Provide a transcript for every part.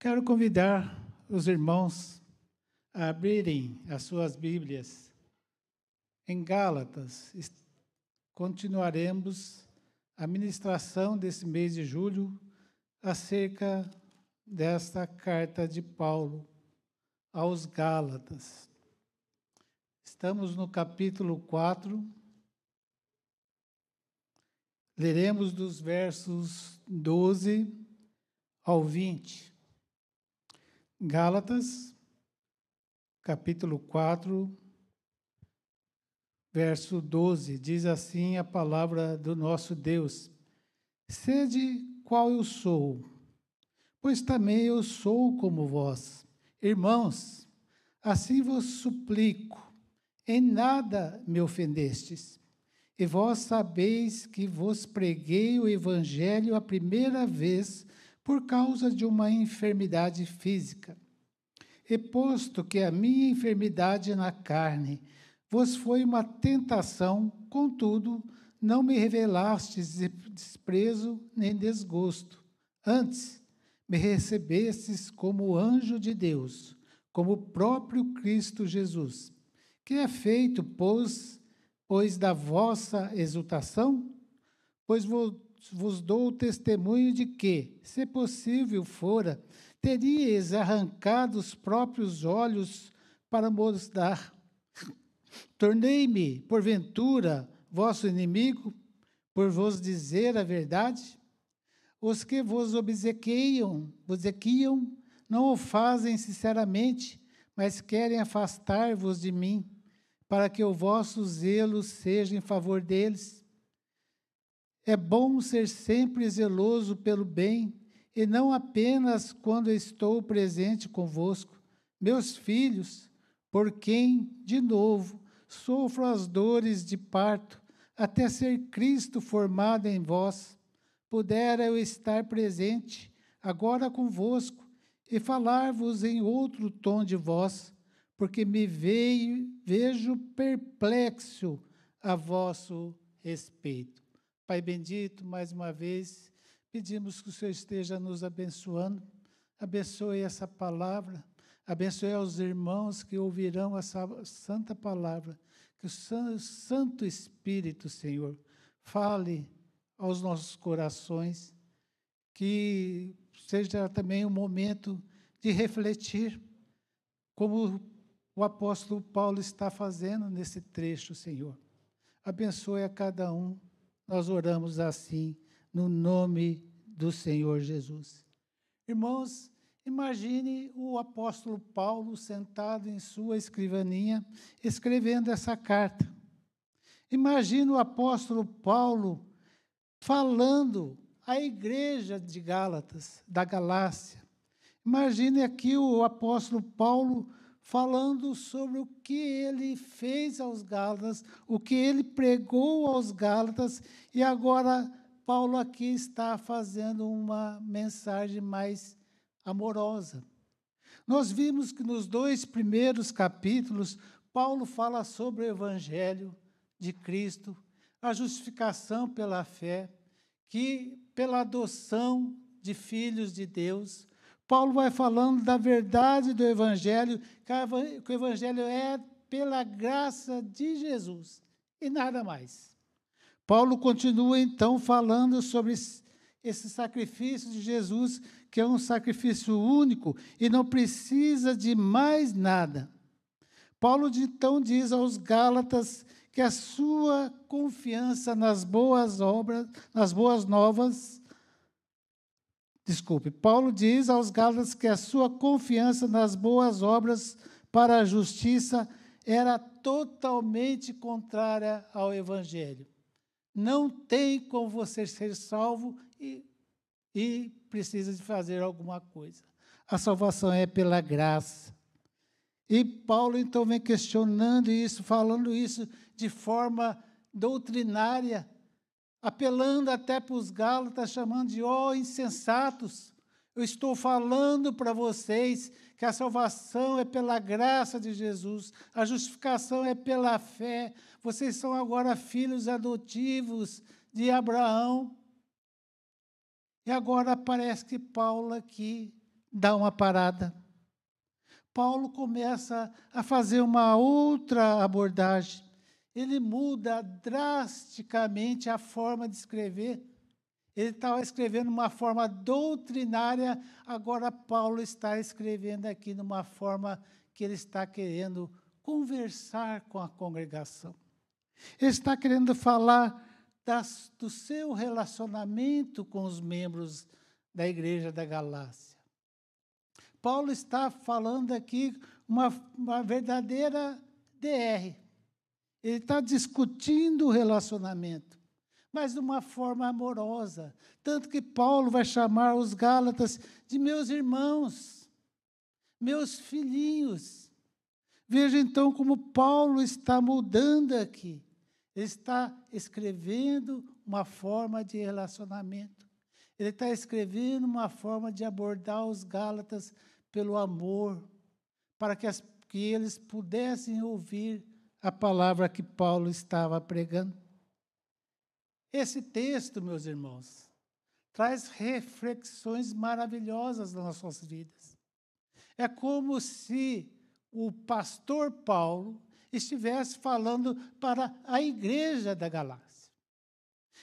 Quero convidar os irmãos a abrirem as suas Bíblias em Gálatas. Continuaremos a ministração desse mês de julho acerca desta carta de Paulo aos Gálatas. Estamos no capítulo 4. Leremos dos versos 12 ao 20. Gálatas, capítulo 4, verso 12, diz assim a palavra do nosso Deus: Sede qual eu sou, pois também eu sou como vós. Irmãos, assim vos suplico, em nada me ofendestes. E vós sabeis que vos preguei o evangelho a primeira vez por causa de uma enfermidade física. E posto que a minha enfermidade na carne vos foi uma tentação, contudo, não me revelastes desprezo nem desgosto. Antes, me recebestes como anjo de Deus, como o próprio Cristo Jesus, que é feito, pois, pois da vossa exultação, pois vos vos dou o testemunho de que, se possível fora, teríeis arrancado os próprios olhos para mostrar. Tornei-me, porventura, vosso inimigo, por vos dizer a verdade? Os que vos obsequiam, obsequiam não o fazem sinceramente, mas querem afastar-vos de mim, para que o vosso zelo seja em favor deles. É bom ser sempre zeloso pelo bem, e não apenas quando estou presente convosco, meus filhos, por quem, de novo, sofro as dores de parto, até ser Cristo formado em vós. Pudera eu estar presente agora convosco e falar-vos em outro tom de voz, porque me veio, vejo perplexo a vosso respeito. Pai bendito, mais uma vez, pedimos que o Senhor esteja nos abençoando. Abençoe essa palavra, abençoe aos irmãos que ouvirão essa santa palavra. Que o Santo Espírito, Senhor, fale aos nossos corações, que seja também um momento de refletir, como o apóstolo Paulo está fazendo nesse trecho, Senhor. Abençoe a cada um nós oramos assim, no nome do Senhor Jesus. Irmãos, imagine o apóstolo Paulo sentado em sua escrivaninha, escrevendo essa carta. Imagine o apóstolo Paulo falando à igreja de Gálatas, da Galácia. Imagine aqui o apóstolo Paulo falando sobre o que ele fez aos Gálatas, o que ele pregou aos Gálatas, e agora Paulo aqui está fazendo uma mensagem mais amorosa. Nós vimos que nos dois primeiros capítulos, Paulo fala sobre o Evangelho de Cristo, a justificação pela fé, que pela adoção de filhos de Deus, Paulo vai falando da verdade do Evangelho, que o Evangelho é pela graça de Jesus e nada mais. Paulo continua então falando sobre esse sacrifício de Jesus, que é um sacrifício único e não precisa de mais nada. Paulo então diz aos Gálatas que a sua confiança nas boas obras, nas boas novas, Desculpe, Paulo diz aos Gálatas que a sua confiança nas boas obras para a justiça era totalmente contrária ao Evangelho. Não tem como você ser salvo e, e precisa de fazer alguma coisa. A salvação é pela graça. E Paulo então vem questionando isso, falando isso de forma doutrinária, apelando até para os Gálatas, chamando de ó oh, insensatos. Eu estou falando para vocês que a salvação é pela graça de Jesus, a justificação é pela fé. Vocês são agora filhos adotivos de Abraão. E agora parece que Paulo aqui dá uma parada. Paulo começa a fazer uma outra abordagem. Ele muda drasticamente a forma de escrever. Ele estava escrevendo uma forma doutrinária, agora Paulo está escrevendo aqui numa forma que ele está querendo conversar com a congregação. Ele está querendo falar das, do seu relacionamento com os membros da igreja da Galácia. Paulo está falando aqui uma, uma verdadeira DR. Ele está discutindo o relacionamento, mas de uma forma amorosa. Tanto que Paulo vai chamar os Gálatas de meus irmãos, meus filhinhos. Veja então como Paulo está mudando aqui. Ele está escrevendo uma forma de relacionamento. Ele está escrevendo uma forma de abordar os Gálatas pelo amor, para que, as, que eles pudessem ouvir a palavra que Paulo estava pregando. Esse texto, meus irmãos, traz reflexões maravilhosas nas nossas vidas. É como se o pastor Paulo estivesse falando para a igreja da Galácia.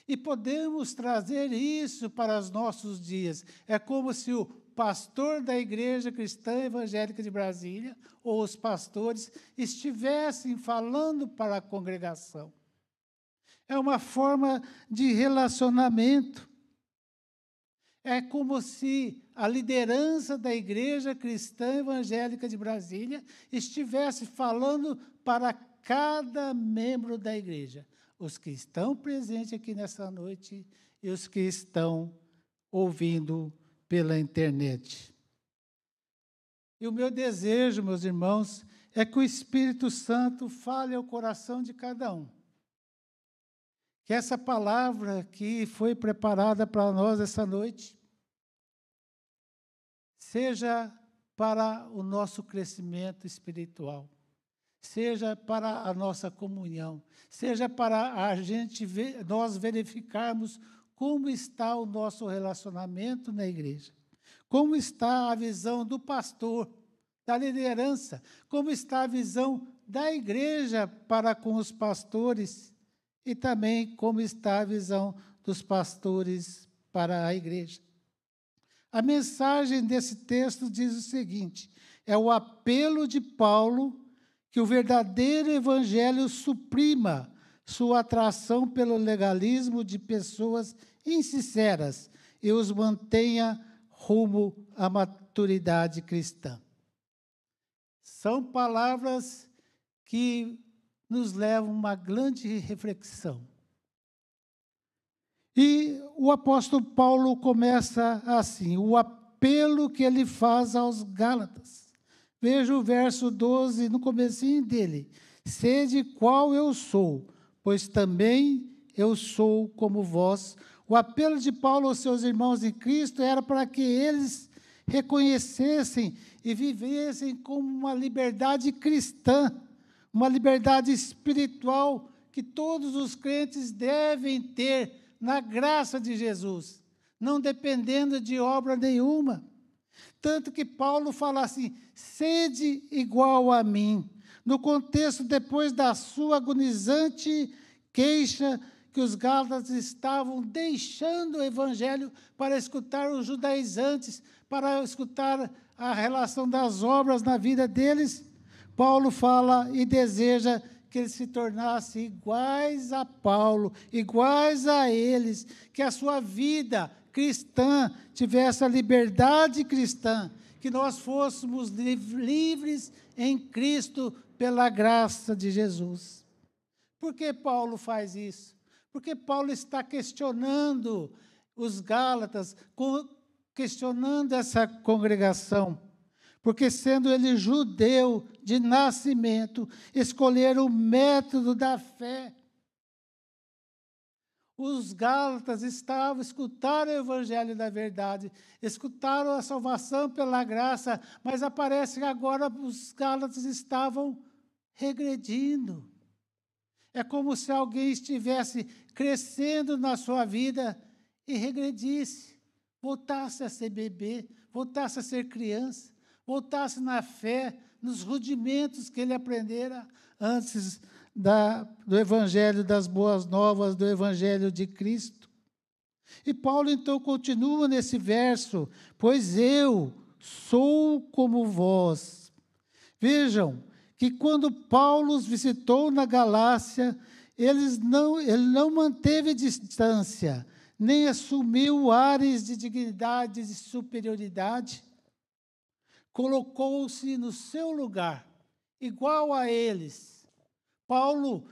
E podemos trazer isso para os nossos dias. É como se o pastor da Igreja Cristã Evangélica de Brasília, ou os pastores, estivessem falando para a congregação. É uma forma de relacionamento. É como se a liderança da Igreja Cristã Evangélica de Brasília estivesse falando para cada membro da igreja os que estão presentes aqui nessa noite e os que estão ouvindo pela internet. E o meu desejo, meus irmãos, é que o Espírito Santo fale ao coração de cada um. Que essa palavra que foi preparada para nós essa noite seja para o nosso crescimento espiritual seja para a nossa comunhão, seja para a gente ver, nós verificarmos como está o nosso relacionamento na igreja, como está a visão do pastor, da liderança, como está a visão da igreja para com os pastores e também como está a visão dos pastores para a igreja. A mensagem desse texto diz o seguinte: é o apelo de Paulo que o verdadeiro evangelho suprima sua atração pelo legalismo de pessoas insinceras e os mantenha rumo à maturidade cristã. São palavras que nos levam a uma grande reflexão. E o apóstolo Paulo começa assim: o apelo que ele faz aos Gálatas. Veja o verso 12 no comecinho dele. Sede qual eu sou, pois também eu sou como vós. O apelo de Paulo aos seus irmãos em Cristo era para que eles reconhecessem e vivessem como uma liberdade cristã, uma liberdade espiritual que todos os crentes devem ter na graça de Jesus, não dependendo de obra nenhuma. Tanto que Paulo fala assim: sede igual a mim. No contexto, depois da sua agonizante queixa, que os gálatas estavam deixando o evangelho para escutar os judaizantes, para escutar a relação das obras na vida deles, Paulo fala e deseja que eles se tornassem iguais a Paulo, iguais a eles, que a sua vida cristã tivesse a liberdade cristã, que nós fôssemos livres em Cristo pela graça de Jesus. Por que Paulo faz isso? Porque Paulo está questionando os Gálatas, questionando essa congregação. Porque, sendo ele judeu de nascimento, escolheram o método da fé os Gálatas estavam, escutaram o Evangelho da verdade, escutaram a salvação pela graça, mas aparece que agora os Gálatas estavam regredindo. É como se alguém estivesse crescendo na sua vida e regredisse, voltasse a ser bebê, voltasse a ser criança, voltasse na fé, nos rudimentos que ele aprendera antes da, do Evangelho das Boas Novas, do Evangelho de Cristo. E Paulo então continua nesse verso: Pois eu sou como vós. Vejam que quando Paulo os visitou na Galácia, eles não, ele não manteve distância, nem assumiu ares de dignidade e superioridade. Colocou-se no seu lugar, igual a eles. Paulo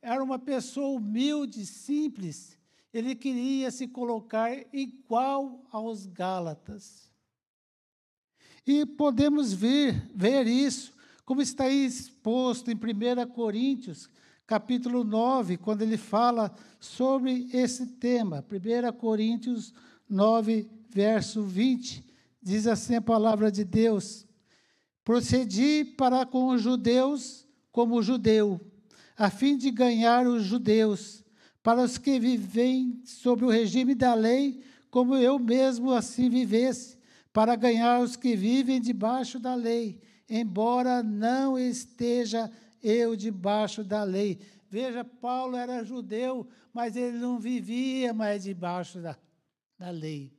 era uma pessoa humilde, simples. Ele queria se colocar igual aos Gálatas. E podemos ver, ver isso, como está exposto em 1 Coríntios, capítulo 9, quando ele fala sobre esse tema. 1 Coríntios 9, verso 20, diz assim a palavra de Deus: Procedi para com os judeus como judeu, a fim de ganhar os judeus, para os que vivem sob o regime da lei, como eu mesmo assim vivesse, para ganhar os que vivem debaixo da lei, embora não esteja eu debaixo da lei. Veja, Paulo era judeu, mas ele não vivia mais debaixo da, da lei.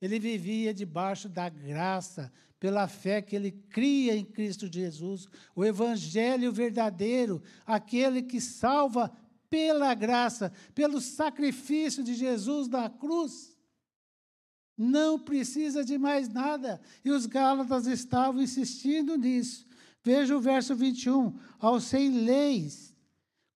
Ele vivia debaixo da graça, pela fé que ele cria em Cristo Jesus, o evangelho verdadeiro, aquele que salva pela graça, pelo sacrifício de Jesus na cruz. Não precisa de mais nada. E os Gálatas estavam insistindo nisso. Veja o verso 21. Ao sem leis,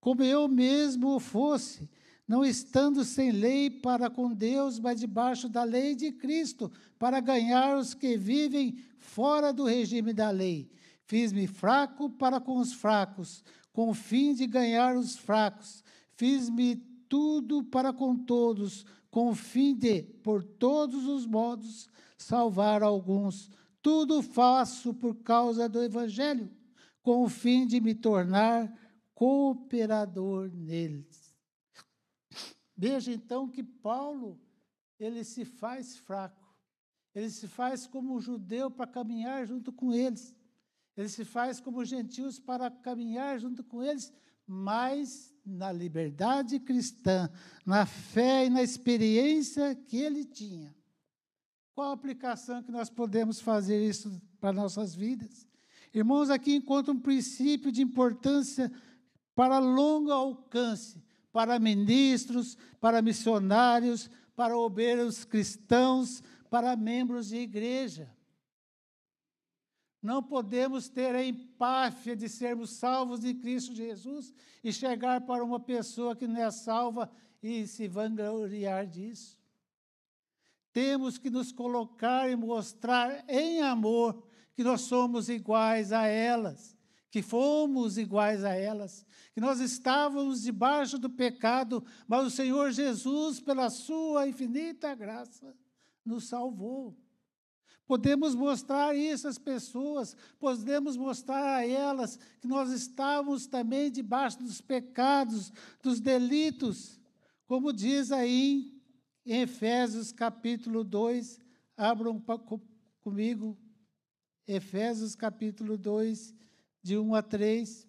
como eu mesmo o fosse, não estando sem lei para com Deus, mas debaixo da lei de Cristo, para ganhar os que vivem fora do regime da lei. Fiz-me fraco para com os fracos, com o fim de ganhar os fracos. Fiz-me tudo para com todos, com o fim de, por todos os modos, salvar alguns. Tudo faço por causa do Evangelho, com o fim de me tornar cooperador neles. Veja então que Paulo, ele se faz fraco. Ele se faz como judeu para caminhar junto com eles. Ele se faz como gentios para caminhar junto com eles, mas na liberdade cristã, na fé e na experiência que ele tinha. Qual a aplicação que nós podemos fazer isso para nossas vidas? Irmãos, aqui encontra um princípio de importância para longo alcance, para ministros, para missionários, para obreiros cristãos, para membros de igreja. Não podemos ter a empáfia de sermos salvos em Cristo Jesus e chegar para uma pessoa que não é salva e se vangloriar disso. Temos que nos colocar e mostrar em amor que nós somos iguais a elas, que fomos iguais a elas, que nós estávamos debaixo do pecado, mas o Senhor Jesus, pela sua infinita graça, nos salvou. Podemos mostrar isso às pessoas, podemos mostrar a elas que nós estávamos também debaixo dos pecados, dos delitos, como diz aí em Efésios capítulo 2, abram comigo, Efésios capítulo 2, de 1 a 3.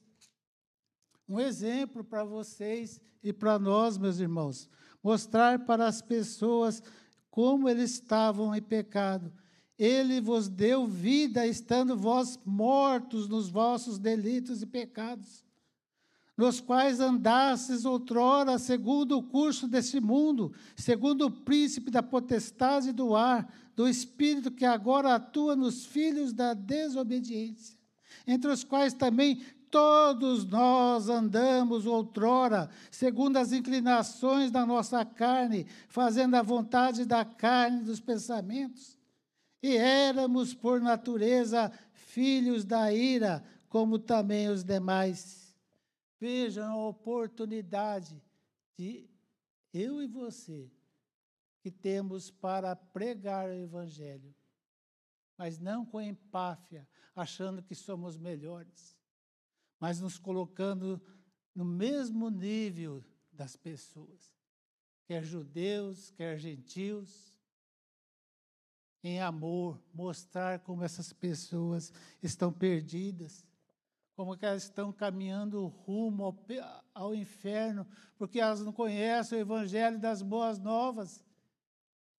Um exemplo para vocês e para nós, meus irmãos. Mostrar para as pessoas como eles estavam em pecado. Ele vos deu vida, estando vós mortos nos vossos delitos e pecados nos quais andastes outrora segundo o curso deste mundo, segundo o príncipe da potestade do ar, do espírito que agora atua nos filhos da desobediência, entre os quais também todos nós andamos outrora, segundo as inclinações da nossa carne, fazendo a vontade da carne dos pensamentos. E éramos, por natureza, filhos da ira, como também os demais. Vejam a oportunidade de eu e você que temos para pregar o Evangelho, mas não com empáfia, achando que somos melhores, mas nos colocando no mesmo nível das pessoas, quer judeus, quer gentios. em amor, mostrar como essas pessoas estão perdidas, como que elas estão caminhando rumo ao, ao inferno, porque elas não conhecem o evangelho das boas novas.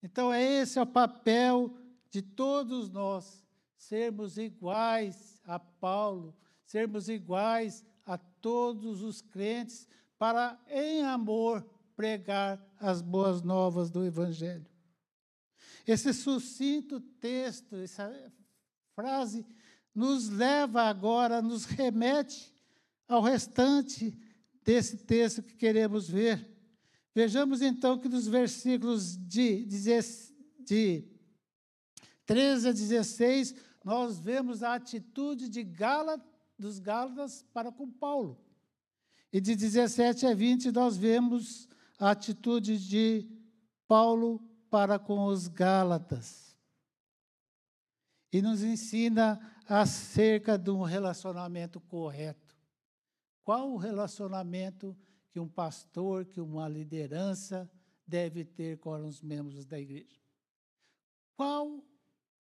Então, é esse é o papel de todos nós, sermos iguais a Paulo, sermos iguais a todos os crentes, para, em amor, pregar as boas novas do Evangelho. Esse sucinto texto, essa frase, nos leva agora, nos remete ao restante desse texto que queremos ver. Vejamos então que nos versículos de, de 13 a 16, nós vemos a atitude de Gala, dos Gálatas para com Paulo. E de 17 a 20, nós vemos a atitude de Paulo para com os Gálatas. E nos ensina acerca de um relacionamento correto. Qual o relacionamento que um pastor, que uma liderança deve ter com os membros da igreja? Qual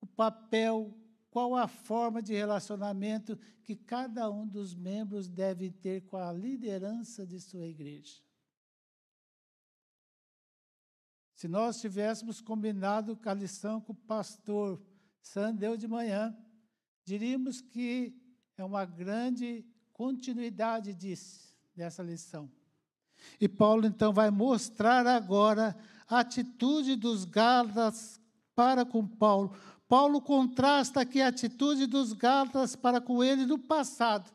o papel, qual a forma de relacionamento que cada um dos membros deve ter com a liderança de sua igreja? Se nós tivéssemos combinado com a lição com o pastor Sandeu de manhã, diríamos que é uma grande continuidade disso, dessa lição. E Paulo então vai mostrar agora a atitude dos Gálatas para com Paulo. Paulo contrasta aqui a atitude dos Gálatas para com ele no passado,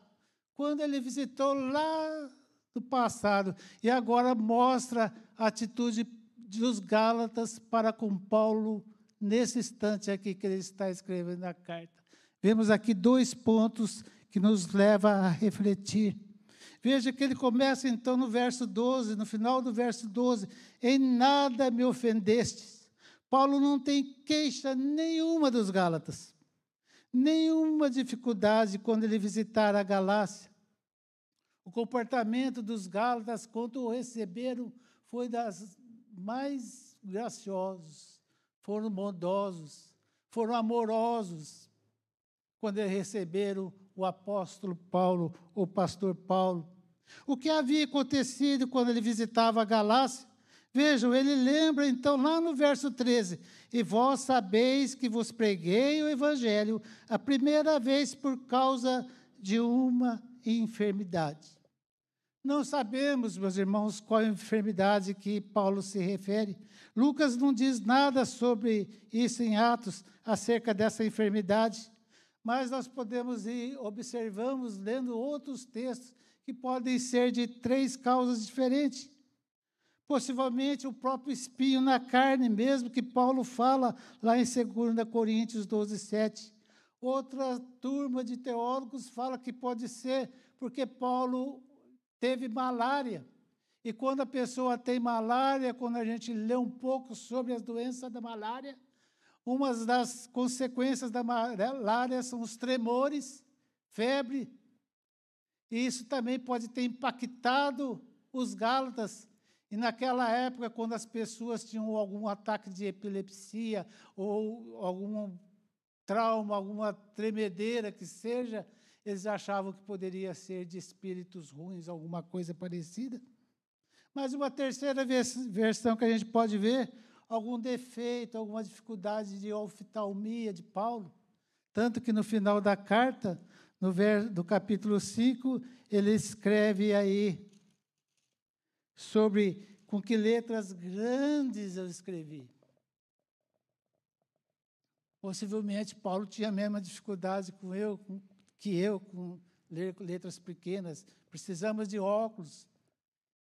quando ele visitou lá no passado, e agora mostra a atitude dos Gálatas para com Paulo nesse instante aqui que ele está escrevendo a carta. Vemos aqui dois pontos que nos leva a refletir. Veja que ele começa então no verso 12, no final do verso 12: Em nada me ofendestes. Paulo não tem queixa nenhuma dos Gálatas, nenhuma dificuldade quando ele visitar a Galácia. O comportamento dos Gálatas, quando o receberam, foi das mais graciosos, foram bondosos, foram amorosos quando receberam o apóstolo Paulo, o pastor Paulo. O que havia acontecido quando ele visitava a Galácia? Vejam, ele lembra então lá no verso 13: E vós sabeis que vos preguei o evangelho a primeira vez por causa de uma enfermidade. Não sabemos, meus irmãos, qual enfermidade que Paulo se refere. Lucas não diz nada sobre isso em Atos, acerca dessa enfermidade, mas nós podemos ir, observamos, lendo outros textos, que podem ser de três causas diferentes. Possivelmente o próprio espinho na carne, mesmo que Paulo fala lá em 2 Coríntios 12, 7. Outra turma de teólogos fala que pode ser porque Paulo teve malária. E quando a pessoa tem malária, quando a gente lê um pouco sobre as doenças da malária, uma das consequências da malária são os tremores, febre. E isso também pode ter impactado os Gálatas. E naquela época, quando as pessoas tinham algum ataque de epilepsia ou algum trauma, alguma tremedeira que seja, eles achavam que poderia ser de espíritos ruins, alguma coisa parecida. Mas uma terceira versão que a gente pode ver, algum defeito, alguma dificuldade de oftalmia de Paulo. Tanto que no final da carta, no do capítulo 5, ele escreve aí sobre com que letras grandes eu escrevi. Possivelmente Paulo tinha a mesma dificuldade com eu, com que eu, com letras pequenas, precisamos de óculos.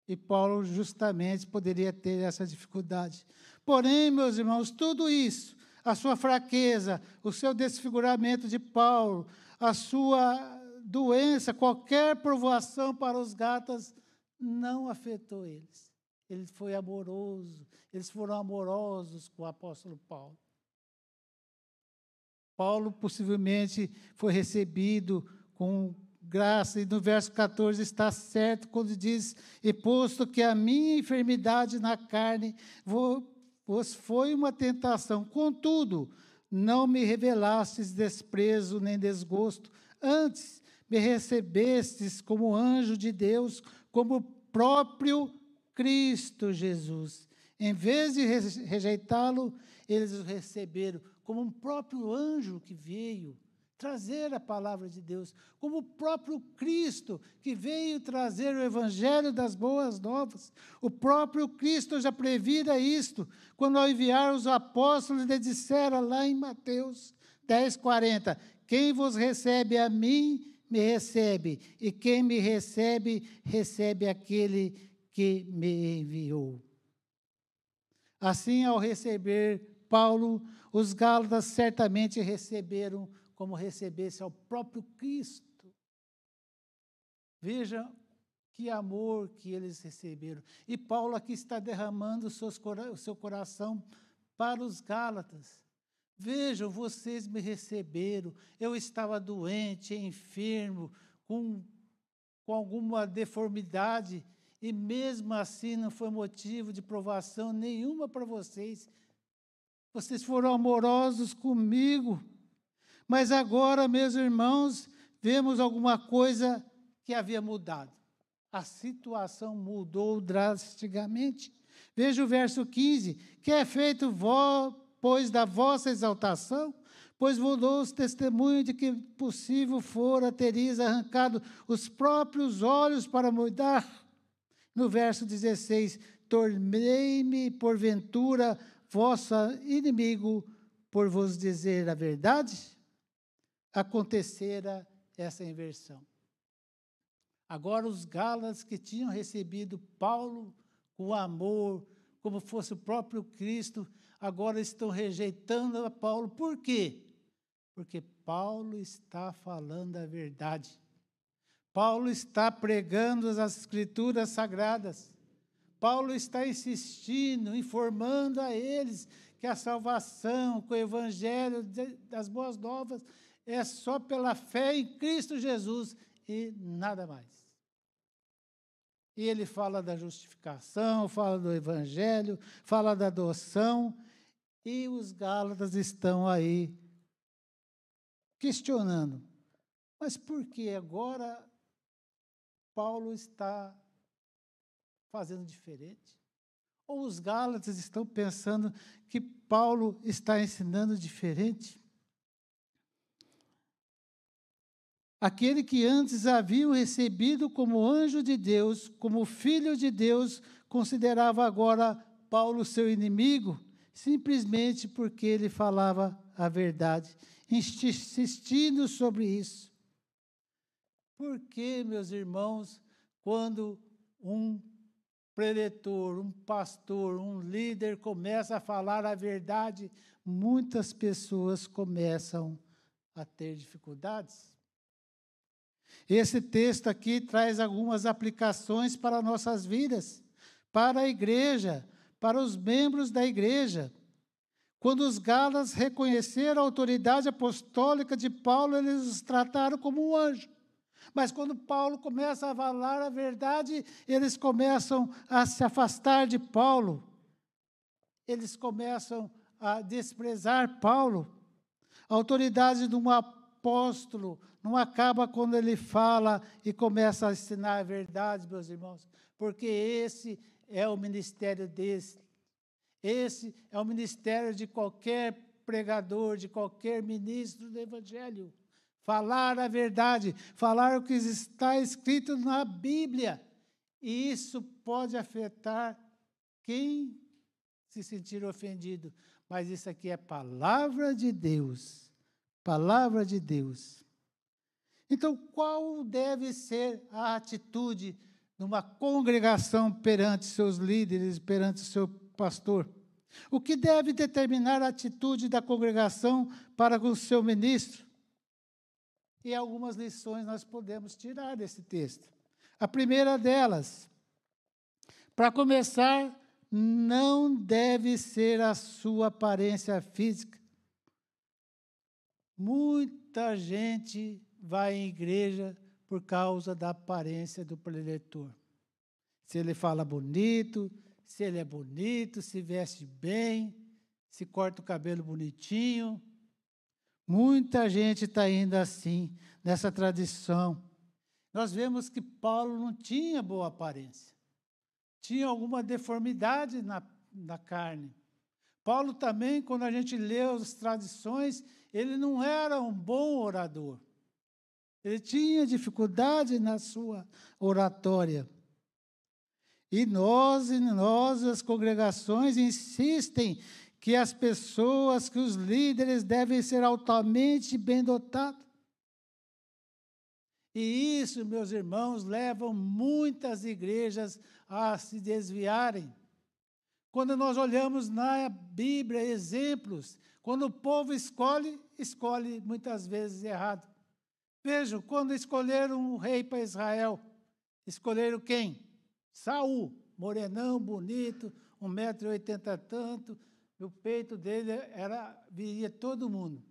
E Paulo justamente poderia ter essa dificuldade. Porém, meus irmãos, tudo isso, a sua fraqueza, o seu desfiguramento de Paulo, a sua doença, qualquer provação para os gatas, não afetou eles. Ele foi amoroso, eles foram amorosos com o apóstolo Paulo. Paulo possivelmente foi recebido com graça, e no verso 14 está certo quando diz: E posto que a minha enfermidade na carne vos foi uma tentação, contudo, não me revelastes desprezo nem desgosto, antes me recebestes como anjo de Deus, como próprio Cristo Jesus. Em vez de rejeitá-lo, eles o receberam como um próprio anjo que veio trazer a palavra de Deus, como o próprio Cristo que veio trazer o evangelho das boas novas. O próprio Cristo já previra isto, quando ao enviar os apóstolos lhe dissera lá em Mateus 10, 40, quem vos recebe a mim, me recebe, e quem me recebe, recebe aquele que me enviou. Assim, ao receber Paulo, os Gálatas certamente receberam como recebesse ao próprio Cristo. Veja que amor que eles receberam. E Paulo aqui está derramando o seu coração para os Gálatas. Vejam, vocês me receberam. Eu estava doente, enfermo, com, com alguma deformidade, e mesmo assim não foi motivo de provação nenhuma para vocês. Vocês foram amorosos comigo. Mas agora, meus irmãos, vemos alguma coisa que havia mudado. A situação mudou drasticamente. Veja o verso 15: que é feito vós, pois da vossa exaltação, pois vos testemunhos de que possível fora tereis arrancado os próprios olhos para mudar. No verso 16: tornei-me porventura vosso inimigo por vos dizer a verdade? acontecera essa inversão. Agora, os galas que tinham recebido Paulo com amor, como fosse o próprio Cristo, agora estão rejeitando a Paulo. Por quê? Porque Paulo está falando a verdade. Paulo está pregando as Escrituras sagradas. Paulo está insistindo, informando a eles que a salvação, que o Evangelho das Boas Novas é só pela fé em Cristo Jesus e nada mais. E ele fala da justificação, fala do evangelho, fala da adoção, e os Gálatas estão aí questionando. Mas por que agora Paulo está fazendo diferente? Ou os Gálatas estão pensando que Paulo está ensinando diferente? Aquele que antes haviam recebido como anjo de Deus, como filho de Deus, considerava agora Paulo seu inimigo, simplesmente porque ele falava a verdade, insistindo sobre isso. Por que, meus irmãos, quando um preletor, um pastor, um líder começa a falar a verdade, muitas pessoas começam a ter dificuldades? Esse texto aqui traz algumas aplicações para nossas vidas, para a igreja, para os membros da igreja. Quando os galas reconheceram a autoridade apostólica de Paulo, eles os trataram como um anjo. Mas quando Paulo começa a falar a verdade, eles começam a se afastar de Paulo. Eles começam a desprezar Paulo. A autoridade de um apóstolo não acaba quando ele fala e começa a ensinar a verdade, meus irmãos, porque esse é o ministério desse. Esse é o ministério de qualquer pregador, de qualquer ministro do Evangelho. Falar a verdade, falar o que está escrito na Bíblia. E isso pode afetar quem se sentir ofendido. Mas isso aqui é palavra de Deus. Palavra de Deus. Então, qual deve ser a atitude numa congregação perante seus líderes, perante seu pastor? O que deve determinar a atitude da congregação para com o seu ministro? E algumas lições nós podemos tirar desse texto. A primeira delas, para começar, não deve ser a sua aparência física. Muita gente vai em igreja por causa da aparência do preletor. Se ele fala bonito, se ele é bonito, se veste bem, se corta o cabelo bonitinho, Muita gente está indo assim, nessa tradição. Nós vemos que Paulo não tinha boa aparência, tinha alguma deformidade na, na carne. Paulo também, quando a gente lê as tradições, ele não era um bom orador. Ele tinha dificuldade na sua oratória. E nós, e nós, as congregações, insistem que as pessoas, que os líderes devem ser altamente bem dotados. E isso, meus irmãos, leva muitas igrejas a se desviarem. Quando nós olhamos na Bíblia exemplos, quando o povo escolhe, escolhe muitas vezes errado. Vejam, quando escolheram um rei para Israel, escolheram quem? Saul, morenão, bonito, um metro e tanto, o peito dele era viria todo mundo.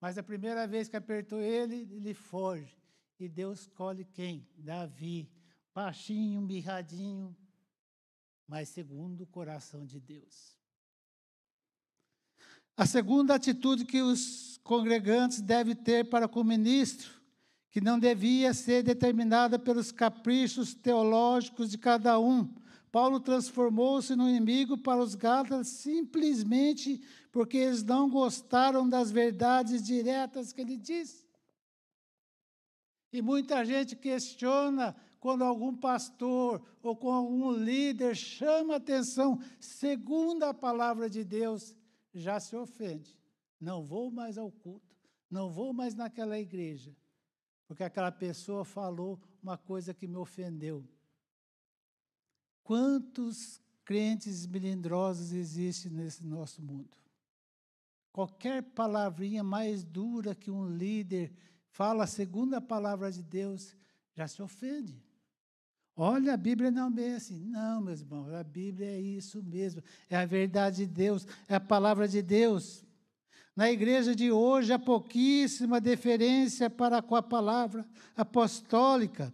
Mas a primeira vez que apertou ele, ele foge. E Deus escolhe quem? Davi, baixinho, mirradinho, mas segundo o coração de Deus. A segunda atitude que os congregantes devem ter para com o ministro, que não devia ser determinada pelos caprichos teológicos de cada um. Paulo transformou-se no inimigo para os Gálatas simplesmente porque eles não gostaram das verdades diretas que ele disse. E muita gente questiona quando algum pastor ou com algum líder chama atenção, segundo a palavra de Deus, já se ofende. Não vou mais ao culto, não vou mais naquela igreja, porque aquela pessoa falou uma coisa que me ofendeu. Quantos crentes melindrosos existem nesse nosso mundo? Qualquer palavrinha mais dura que um líder fala segundo a palavra de Deus, já se ofende. Olha, a Bíblia não é assim. Não, meus irmãos, a Bíblia é isso mesmo. É a verdade de Deus, é a palavra de Deus. Na igreja de hoje há pouquíssima deferência para com a palavra apostólica.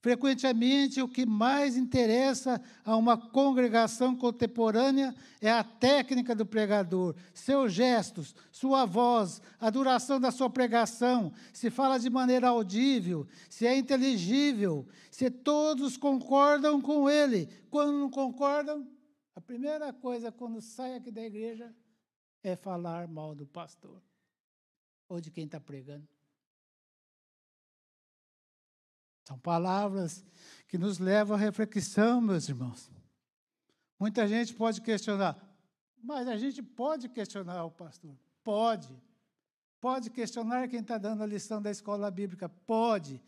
Frequentemente, o que mais interessa a uma congregação contemporânea é a técnica do pregador, seus gestos, sua voz, a duração da sua pregação, se fala de maneira audível, se é inteligível, se todos concordam com ele. Quando não concordam, a primeira coisa quando sai aqui da igreja é falar mal do pastor ou de quem está pregando. São palavras que nos levam à reflexão, meus irmãos. Muita gente pode questionar, mas a gente pode questionar o pastor? Pode. Pode questionar quem está dando a lição da escola bíblica? Pode.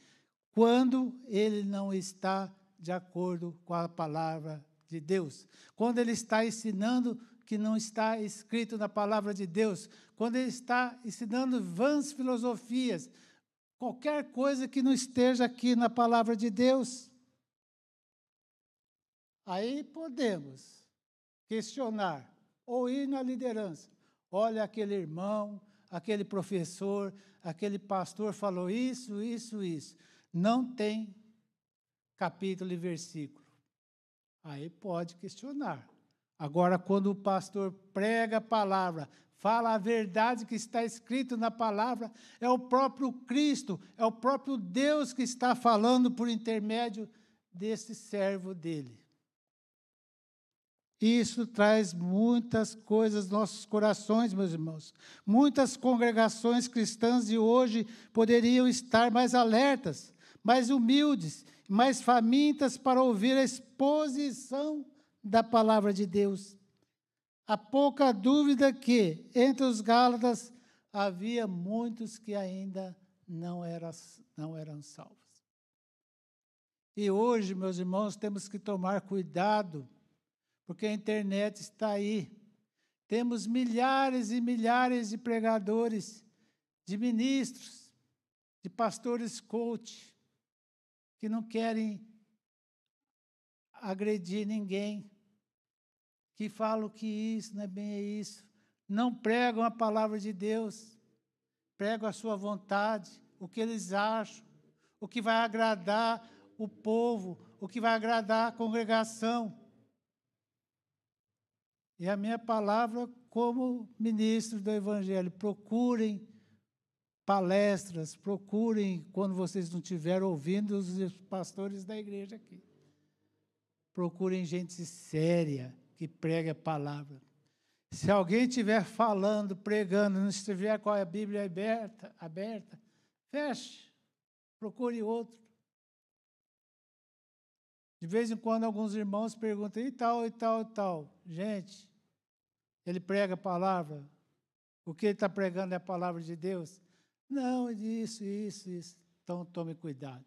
Quando ele não está de acordo com a palavra de Deus. Quando ele está ensinando que não está escrito na palavra de Deus. Quando ele está ensinando vãs filosofias qualquer coisa que não esteja aqui na palavra de Deus. Aí podemos questionar ou ir na liderança. Olha, aquele irmão, aquele professor, aquele pastor falou isso, isso, isso. Não tem capítulo e versículo. Aí pode questionar. Agora, quando o pastor prega a palavra, fala a verdade que está escrito na palavra, é o próprio Cristo, é o próprio Deus que está falando por intermédio desse servo dele. Isso traz muitas coisas nos nossos corações, meus irmãos. Muitas congregações cristãs de hoje poderiam estar mais alertas, mais humildes, mais famintas para ouvir a exposição da palavra de Deus. Há pouca dúvida que entre os Gálatas havia muitos que ainda não, não eram salvos. E hoje, meus irmãos, temos que tomar cuidado, porque a internet está aí. Temos milhares e milhares de pregadores, de ministros, de pastores coach, que não querem agredir ninguém, que falam que isso não é bem isso, não pregam a palavra de Deus, pregam a sua vontade, o que eles acham, o que vai agradar o povo, o que vai agradar a congregação. E a minha palavra, como ministro do Evangelho, procurem palestras, procurem, quando vocês não estiverem ouvindo, os pastores da igreja aqui. Procurem gente séria, que pregue a palavra. Se alguém estiver falando, pregando, não estiver com a Bíblia aberta, aberta feche, procure outro. De vez em quando, alguns irmãos perguntam, e tal, e tal, e tal. Gente, ele prega a palavra? O que ele está pregando é a palavra de Deus? Não, isso, isso, isso. Então tome cuidado.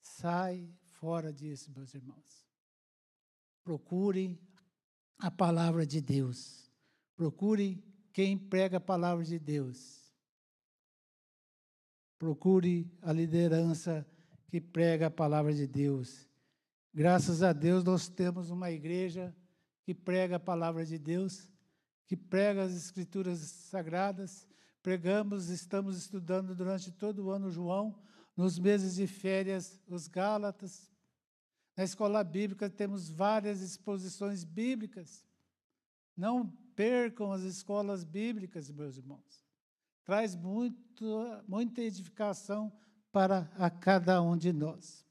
Sai fora disso, meus irmãos. Procure a palavra de Deus. Procure quem prega a palavra de Deus. Procure a liderança que prega a palavra de Deus. Graças a Deus nós temos uma igreja que prega a palavra de Deus, que prega as escrituras sagradas. Pregamos, estamos estudando durante todo o ano João, nos meses de férias, os Gálatas. Na escola bíblica temos várias exposições bíblicas. Não percam as escolas bíblicas, meus irmãos. Traz muito, muita edificação para a cada um de nós.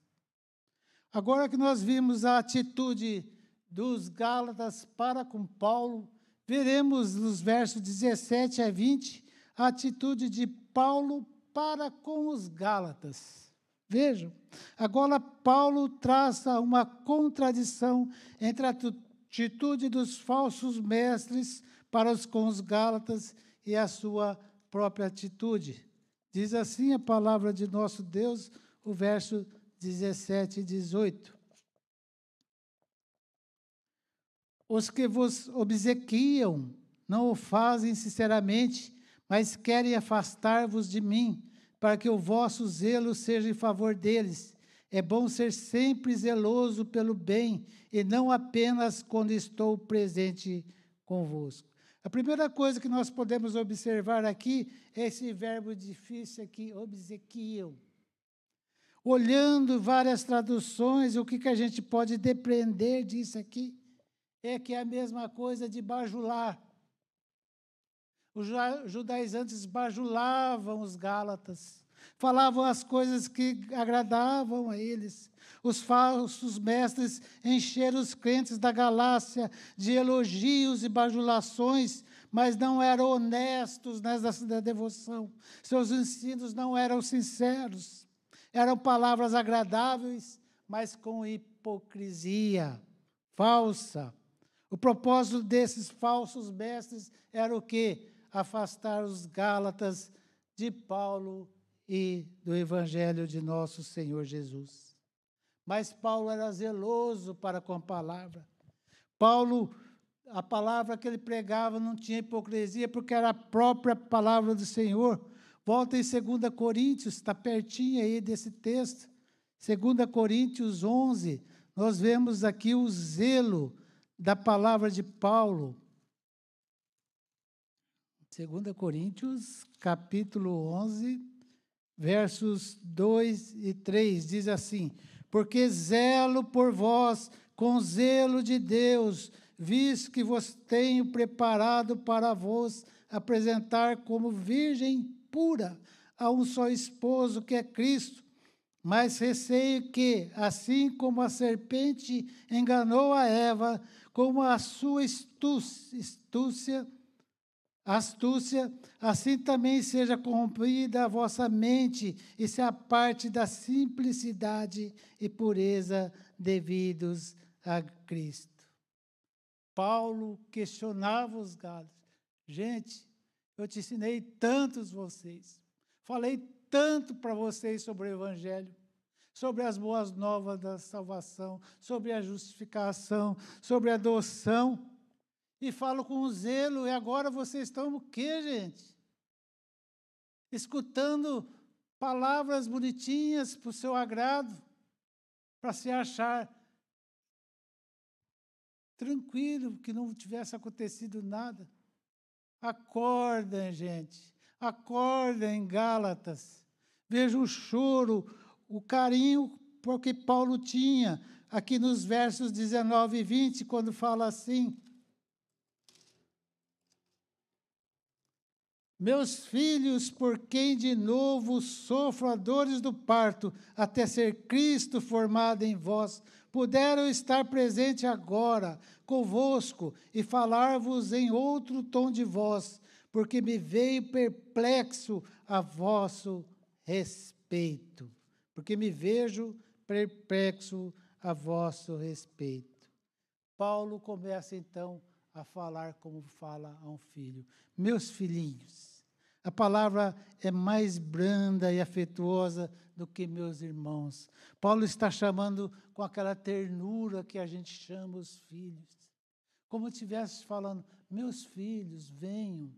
Agora que nós vimos a atitude dos Gálatas para com Paulo, veremos nos versos 17 a 20 a atitude de Paulo para com os Gálatas. Vejam, agora Paulo traça uma contradição entre a atitude dos falsos mestres para os com os Gálatas e a sua própria atitude. Diz assim a palavra de nosso Deus, o verso 17 e 18. Os que vos obsequiam não o fazem sinceramente, mas querem afastar-vos de mim, para que o vosso zelo seja em favor deles. É bom ser sempre zeloso pelo bem, e não apenas quando estou presente convosco. A primeira coisa que nós podemos observar aqui é esse verbo difícil aqui, obsequiam olhando várias traduções, o que, que a gente pode depreender disso aqui? É que é a mesma coisa de bajular. Os judaizantes bajulavam os gálatas, falavam as coisas que agradavam a eles. Os falsos mestres encheram os crentes da Galácia de elogios e bajulações, mas não eram honestos nessa devoção. Seus ensinos não eram sinceros. Eram palavras agradáveis, mas com hipocrisia falsa. O propósito desses falsos mestres era o quê? Afastar os Gálatas de Paulo e do Evangelho de nosso Senhor Jesus. Mas Paulo era zeloso para com a palavra. Paulo, a palavra que ele pregava não tinha hipocrisia, porque era a própria palavra do Senhor. Volta em 2 Coríntios, está pertinho aí desse texto. 2 Coríntios 11, nós vemos aqui o zelo da palavra de Paulo. 2 Coríntios, capítulo 11, versos 2 e 3, diz assim: Porque zelo por vós com zelo de Deus, visto que vos tenho preparado para vos apresentar como virgem pura a um só esposo, que é Cristo. Mas receio que, assim como a serpente enganou a Eva, como a sua astúcia, astúcia, assim também seja corrompida a vossa mente e se aparte da simplicidade e pureza devidos a Cristo. Paulo questionava os galos. Gente, eu te ensinei tantos vocês. Falei tanto para vocês sobre o Evangelho, sobre as boas novas da salvação, sobre a justificação, sobre a adoção. E falo com zelo, e agora vocês estão o quê, gente? Escutando palavras bonitinhas para o seu agrado, para se achar tranquilo, que não tivesse acontecido nada. Acordem, gente. Acordem, Gálatas. Veja o choro, o carinho porque Paulo tinha aqui nos versos 19 e 20, quando fala assim: Meus filhos, por quem de novo sofro a dores do parto, até ser Cristo formado em vós, puderam estar presente agora convosco e falar-vos em outro tom de voz, porque me veio perplexo a vosso respeito. Porque me vejo perplexo a vosso respeito. Paulo começa então a falar como fala a um filho: Meus filhinhos. A palavra é mais branda e afetuosa do que meus irmãos. Paulo está chamando com aquela ternura que a gente chama os filhos. Como estivesse falando: Meus filhos, venham,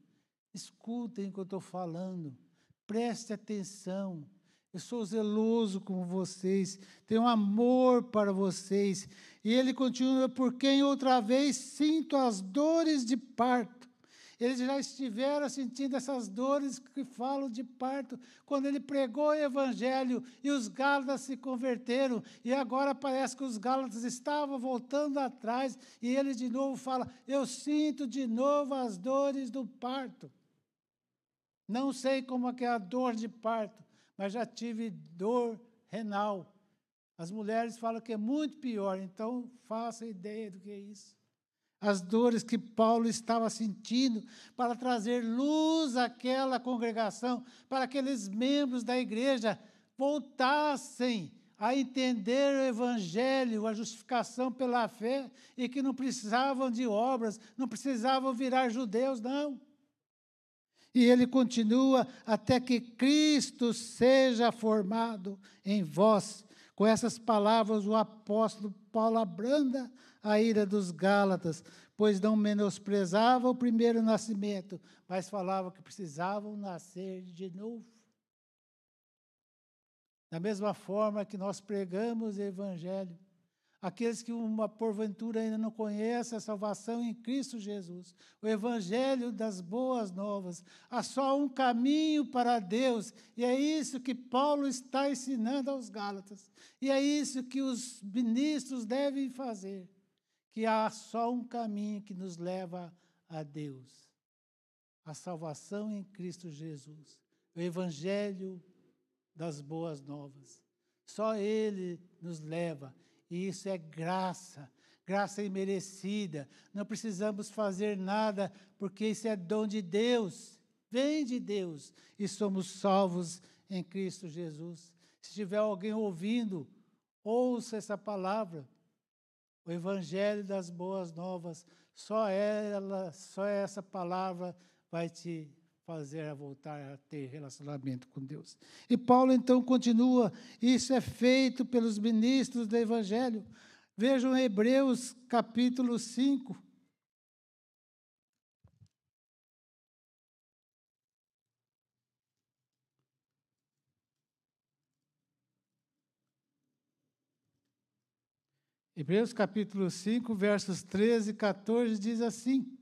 escutem o que eu estou falando, preste atenção. Eu sou zeloso com vocês, tenho amor para vocês. E ele continua, por quem outra vez sinto as dores de parto. Eles já estiveram sentindo essas dores que falam de parto, quando ele pregou o evangelho e os Gálatas se converteram, e agora parece que os Gálatas estavam voltando atrás, e ele de novo fala: Eu sinto de novo as dores do parto. Não sei como é, é a dor de parto, mas já tive dor renal. As mulheres falam que é muito pior, então faça ideia do que é isso. As dores que Paulo estava sentindo para trazer luz àquela congregação, para aqueles membros da igreja voltassem a entender o Evangelho, a justificação pela fé, e que não precisavam de obras, não precisavam virar judeus, não. E ele continua até que Cristo seja formado em vós, com essas palavras, o apóstolo Paulo abranda a ira dos Gálatas, pois não menosprezava o primeiro nascimento, mas falava que precisavam nascer de novo. Da mesma forma que nós pregamos o Evangelho, aqueles que uma porventura ainda não conhecem a salvação em Cristo Jesus, o evangelho das boas novas, há só um caminho para Deus, e é isso que Paulo está ensinando aos Gálatas. E é isso que os ministros devem fazer, que há só um caminho que nos leva a Deus. A salvação em Cristo Jesus, o evangelho das boas novas. Só ele nos leva e isso é graça, graça imerecida. Não precisamos fazer nada, porque isso é dom de Deus, vem de Deus, e somos salvos em Cristo Jesus. Se tiver alguém ouvindo, ouça essa palavra. O evangelho das boas novas, só ela, só essa palavra vai te fazer a voltar a ter relacionamento com Deus. E Paulo então continua: isso é feito pelos ministros do Evangelho. Vejam Hebreus capítulo 5. Hebreus capítulo 5, versos 13 e 14 diz assim: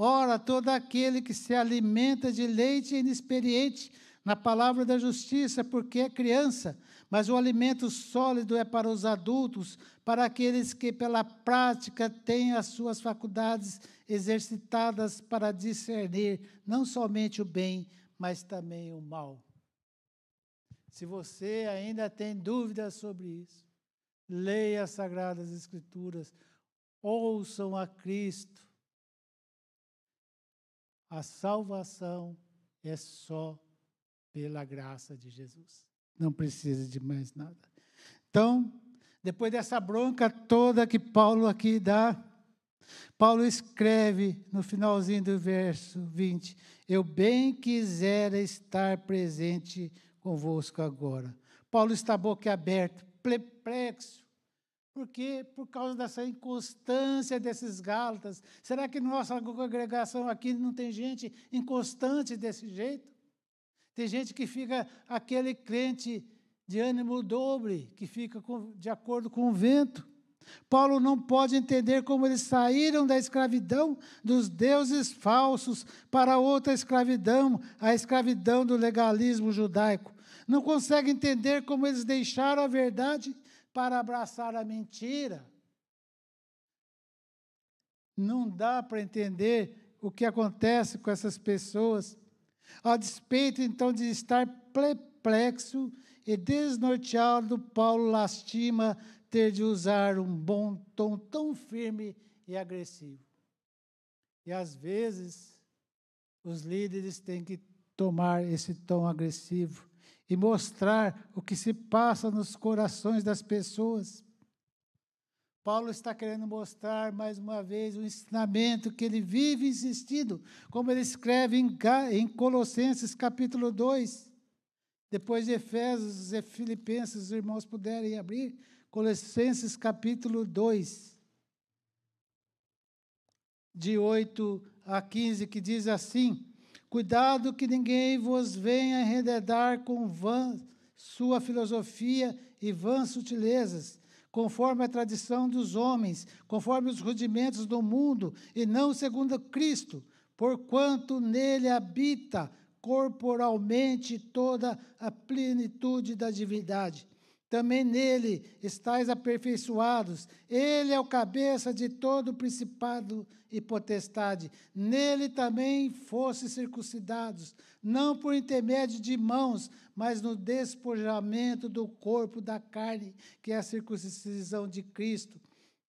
Ora, todo aquele que se alimenta de leite é inexperiente na palavra da justiça, porque é criança, mas o alimento sólido é para os adultos, para aqueles que pela prática têm as suas faculdades exercitadas para discernir não somente o bem, mas também o mal. Se você ainda tem dúvidas sobre isso, leia as Sagradas Escrituras, ouçam a Cristo, a salvação é só pela graça de Jesus. Não precisa de mais nada. Então, depois dessa bronca toda que Paulo aqui dá, Paulo escreve no finalzinho do verso 20: Eu bem quisera estar presente convosco agora. Paulo está boca aberta, perplexo, por quê? Por causa dessa inconstância desses Gálatas. Será que nossa congregação aqui não tem gente inconstante desse jeito? Tem gente que fica aquele crente de ânimo dobre, que fica com, de acordo com o vento. Paulo não pode entender como eles saíram da escravidão dos deuses falsos para outra escravidão, a escravidão do legalismo judaico. Não consegue entender como eles deixaram a verdade para abraçar a mentira. Não dá para entender o que acontece com essas pessoas. A despeito, então, de estar perplexo e desnorteado, Paulo lastima ter de usar um bom tom tão firme e agressivo. E às vezes, os líderes têm que tomar esse tom agressivo e mostrar o que se passa nos corações das pessoas. Paulo está querendo mostrar mais uma vez o ensinamento que ele vive insistindo, como ele escreve em, Colossenses capítulo 2, depois de Efésios e Filipenses, os irmãos puderem abrir, Colossenses capítulo 2, de 8 a 15, que diz assim: Cuidado que ninguém vos venha enredar com vã sua filosofia e vãs sutilezas conforme a tradição dos homens, conforme os rudimentos do mundo, e não segundo Cristo, porquanto nele habita corporalmente toda a plenitude da divindade. Também nele estáis aperfeiçoados. Ele é o cabeça de todo principado e potestade. Nele também fosse circuncidados, não por intermédio de mãos, mas no despojamento do corpo da carne, que é a circuncisão de Cristo,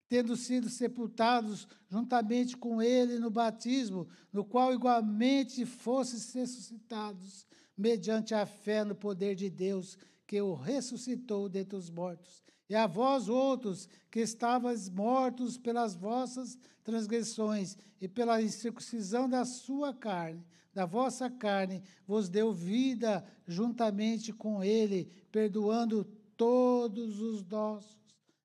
tendo sido sepultados juntamente com ele no batismo, no qual igualmente fosses ressuscitados, mediante a fé no poder de Deus, que o ressuscitou dentre os mortos. E a vós outros, que estavais mortos pelas vossas transgressões e pela incircuncisão da sua carne, da vossa carne, vos deu vida juntamente com ele, perdoando todos os nossos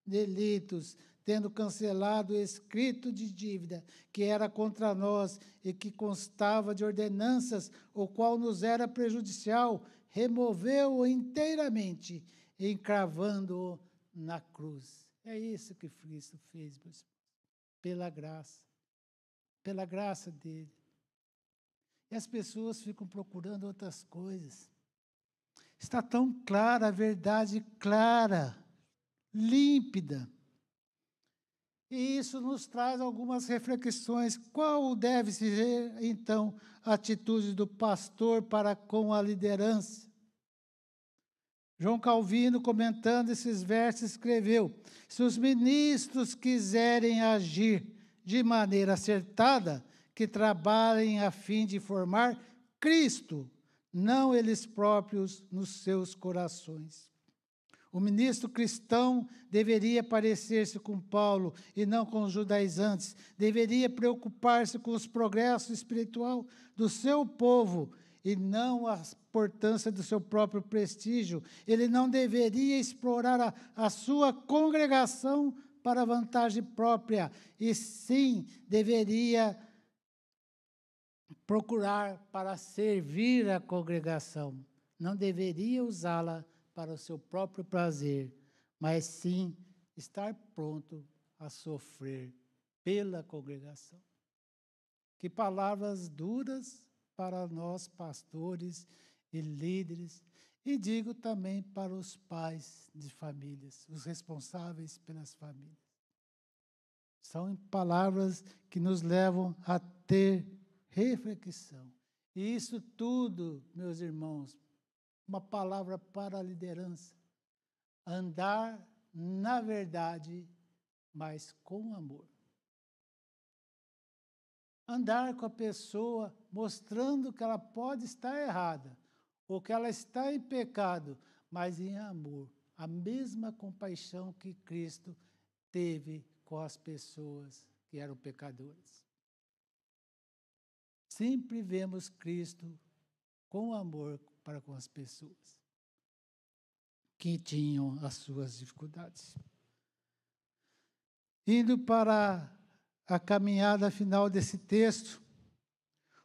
delitos, tendo cancelado o escrito de dívida que era contra nós e que constava de ordenanças, o qual nos era prejudicial, removeu-o inteiramente, encravando-o na cruz. É isso que Cristo fez, meus pela graça, pela graça dele. E as pessoas ficam procurando outras coisas. Está tão clara a verdade, clara, límpida. E isso nos traz algumas reflexões. Qual deve ser, então, a atitude do pastor para com a liderança? João Calvino, comentando esses versos, escreveu: Se os ministros quiserem agir de maneira acertada, que trabalhem a fim de formar Cristo, não eles próprios nos seus corações. O ministro cristão deveria parecer-se com Paulo e não com os judaizantes, deveria preocupar-se com os progressos espiritual do seu povo e não a importância do seu próprio prestígio. Ele não deveria explorar a, a sua congregação para vantagem própria, e sim deveria procurar para servir a congregação. Não deveria usá-la para o seu próprio prazer, mas sim estar pronto a sofrer pela congregação. Que palavras duras para nós, pastores e líderes, e digo também para os pais de famílias, os responsáveis pelas famílias. São palavras que nos levam a ter reflexão. E isso tudo, meus irmãos, uma palavra para a liderança. Andar na verdade, mas com amor. Andar com a pessoa mostrando que ela pode estar errada, ou que ela está em pecado, mas em amor. A mesma compaixão que Cristo teve com as pessoas que eram pecadores. Sempre vemos Cristo com amor para com as pessoas que tinham as suas dificuldades. Indo para a caminhada final desse texto,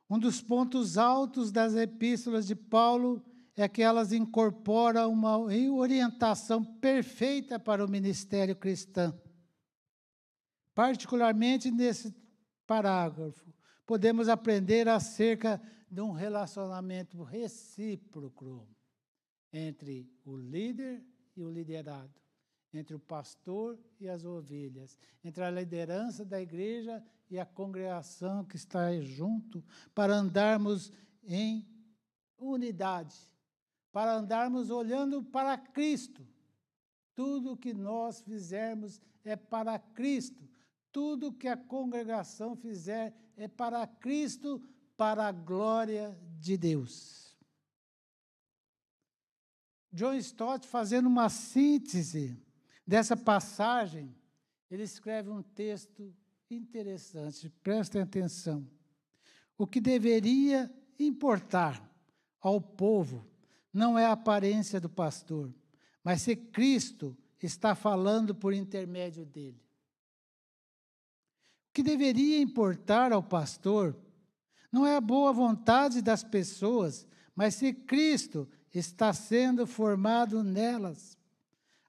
um dos pontos altos das epístolas de Paulo é que elas incorporam uma orientação perfeita para o ministério cristão. Particularmente nesse parágrafo, podemos aprender acerca de um relacionamento recíproco entre o líder e o liderado, entre o pastor e as ovelhas, entre a liderança da igreja e a congregação que está junto, para andarmos em unidade, para andarmos olhando para Cristo. Tudo que nós fizermos é para Cristo. Tudo que a congregação fizer é para Cristo, para a glória de Deus. John Stott, fazendo uma síntese dessa passagem, ele escreve um texto interessante, prestem atenção. O que deveria importar ao povo não é a aparência do pastor, mas se Cristo está falando por intermédio dele. O que deveria importar ao pastor não é a boa vontade das pessoas, mas se Cristo está sendo formado nelas.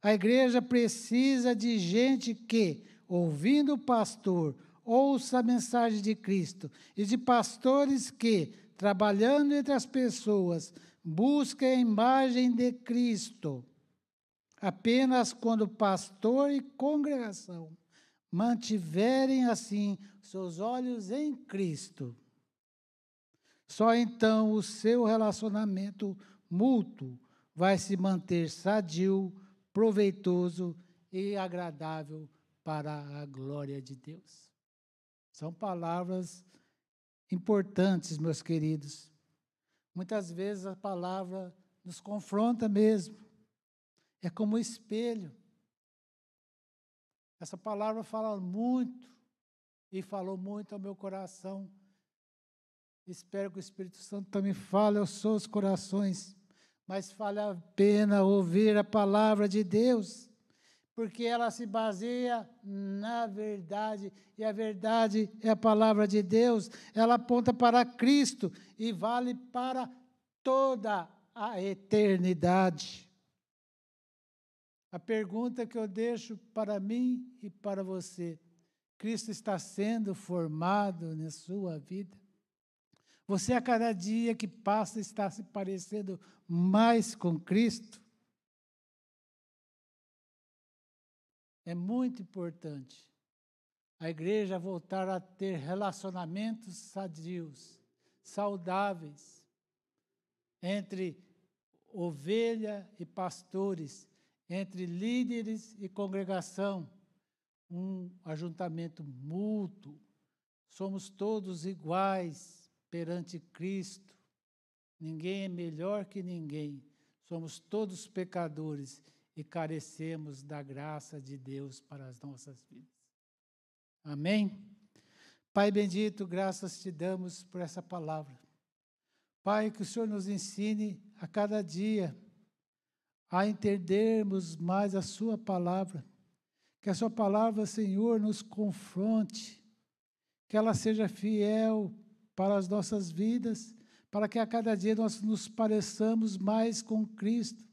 A igreja precisa de gente que, ouvindo o pastor, ouça a mensagem de Cristo, e de pastores que, trabalhando entre as pessoas, busquem a imagem de Cristo. Apenas quando pastor e congregação mantiverem assim seus olhos em Cristo, só então o seu relacionamento mútuo vai se manter sadio, proveitoso e agradável para a glória de Deus. São palavras importantes, meus queridos. Muitas vezes a palavra nos confronta mesmo. É como um espelho. Essa palavra fala muito e falou muito ao meu coração Espero que o Espírito Santo também fale aos seus corações, mas vale a pena ouvir a palavra de Deus, porque ela se baseia na verdade, e a verdade é a palavra de Deus, ela aponta para Cristo e vale para toda a eternidade. A pergunta que eu deixo para mim e para você: Cristo está sendo formado na sua vida? Você, a cada dia que passa, está se parecendo mais com Cristo. É muito importante a igreja voltar a ter relacionamentos sadios, saudáveis, entre ovelha e pastores, entre líderes e congregação, um ajuntamento mútuo. Somos todos iguais perante Cristo. Ninguém é melhor que ninguém. Somos todos pecadores e carecemos da graça de Deus para as nossas vidas. Amém? Pai bendito, graças te damos por essa palavra. Pai, que o Senhor nos ensine a cada dia a entendermos mais a Sua palavra. Que a Sua palavra, Senhor, nos confronte, que ela seja fiel para as nossas vidas, para que a cada dia nós nos pareçamos mais com Cristo.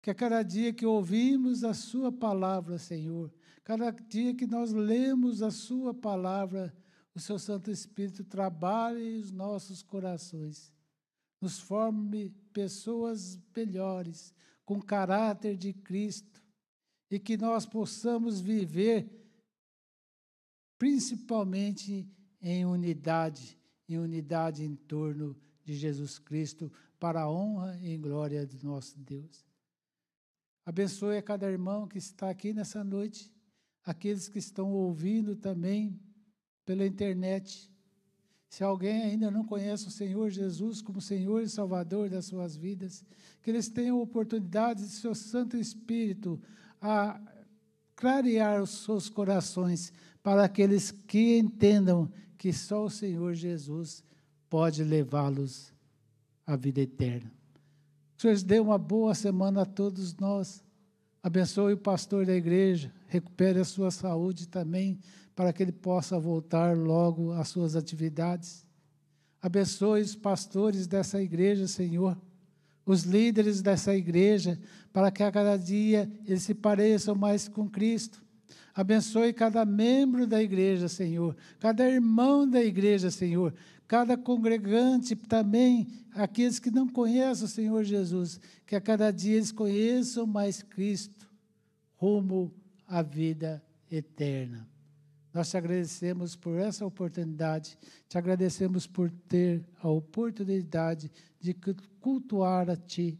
Que a cada dia que ouvimos a Sua palavra, Senhor, cada dia que nós lemos a Sua palavra, o Seu Santo Espírito trabalhe os nossos corações, nos forme pessoas melhores, com caráter de Cristo, e que nós possamos viver principalmente em unidade, em unidade em torno de Jesus Cristo, para a honra e glória do nosso Deus. Abençoe a cada irmão que está aqui nessa noite, aqueles que estão ouvindo também pela internet. Se alguém ainda não conhece o Senhor Jesus como Senhor e Salvador das suas vidas, que eles tenham oportunidade de seu Santo Espírito a clarear os seus corações para aqueles que entendam que só o Senhor Jesus pode levá-los à vida eterna. O Senhor dê uma boa semana a todos nós. Abençoe o pastor da igreja, recupere a sua saúde também, para que ele possa voltar logo às suas atividades. Abençoe os pastores dessa igreja, Senhor, os líderes dessa igreja, para que a cada dia eles se pareçam mais com Cristo. Abençoe cada membro da igreja, Senhor, cada irmão da igreja, Senhor, cada congregante também, aqueles que não conhecem o Senhor Jesus, que a cada dia eles conheçam mais Cristo, rumo à vida eterna. Nós te agradecemos por essa oportunidade, te agradecemos por ter a oportunidade de cultuar a Ti.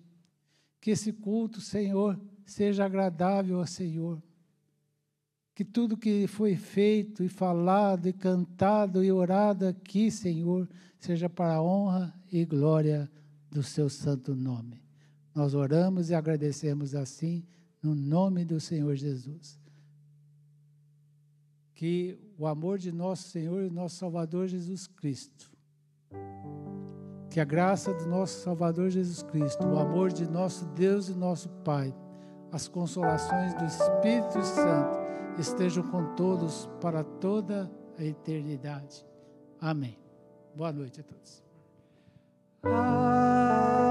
Que esse culto, Senhor, seja agradável ao Senhor. Que tudo que foi feito e falado e cantado e orado aqui, Senhor, seja para a honra e glória do Seu santo nome. Nós oramos e agradecemos assim, no nome do Senhor Jesus. Que o amor de nosso Senhor e nosso Salvador Jesus Cristo, que a graça do nosso Salvador Jesus Cristo, o amor de nosso Deus e nosso Pai, as consolações do Espírito Santo estejam com todos para toda a eternidade. Amém. Boa noite a todos. Ah.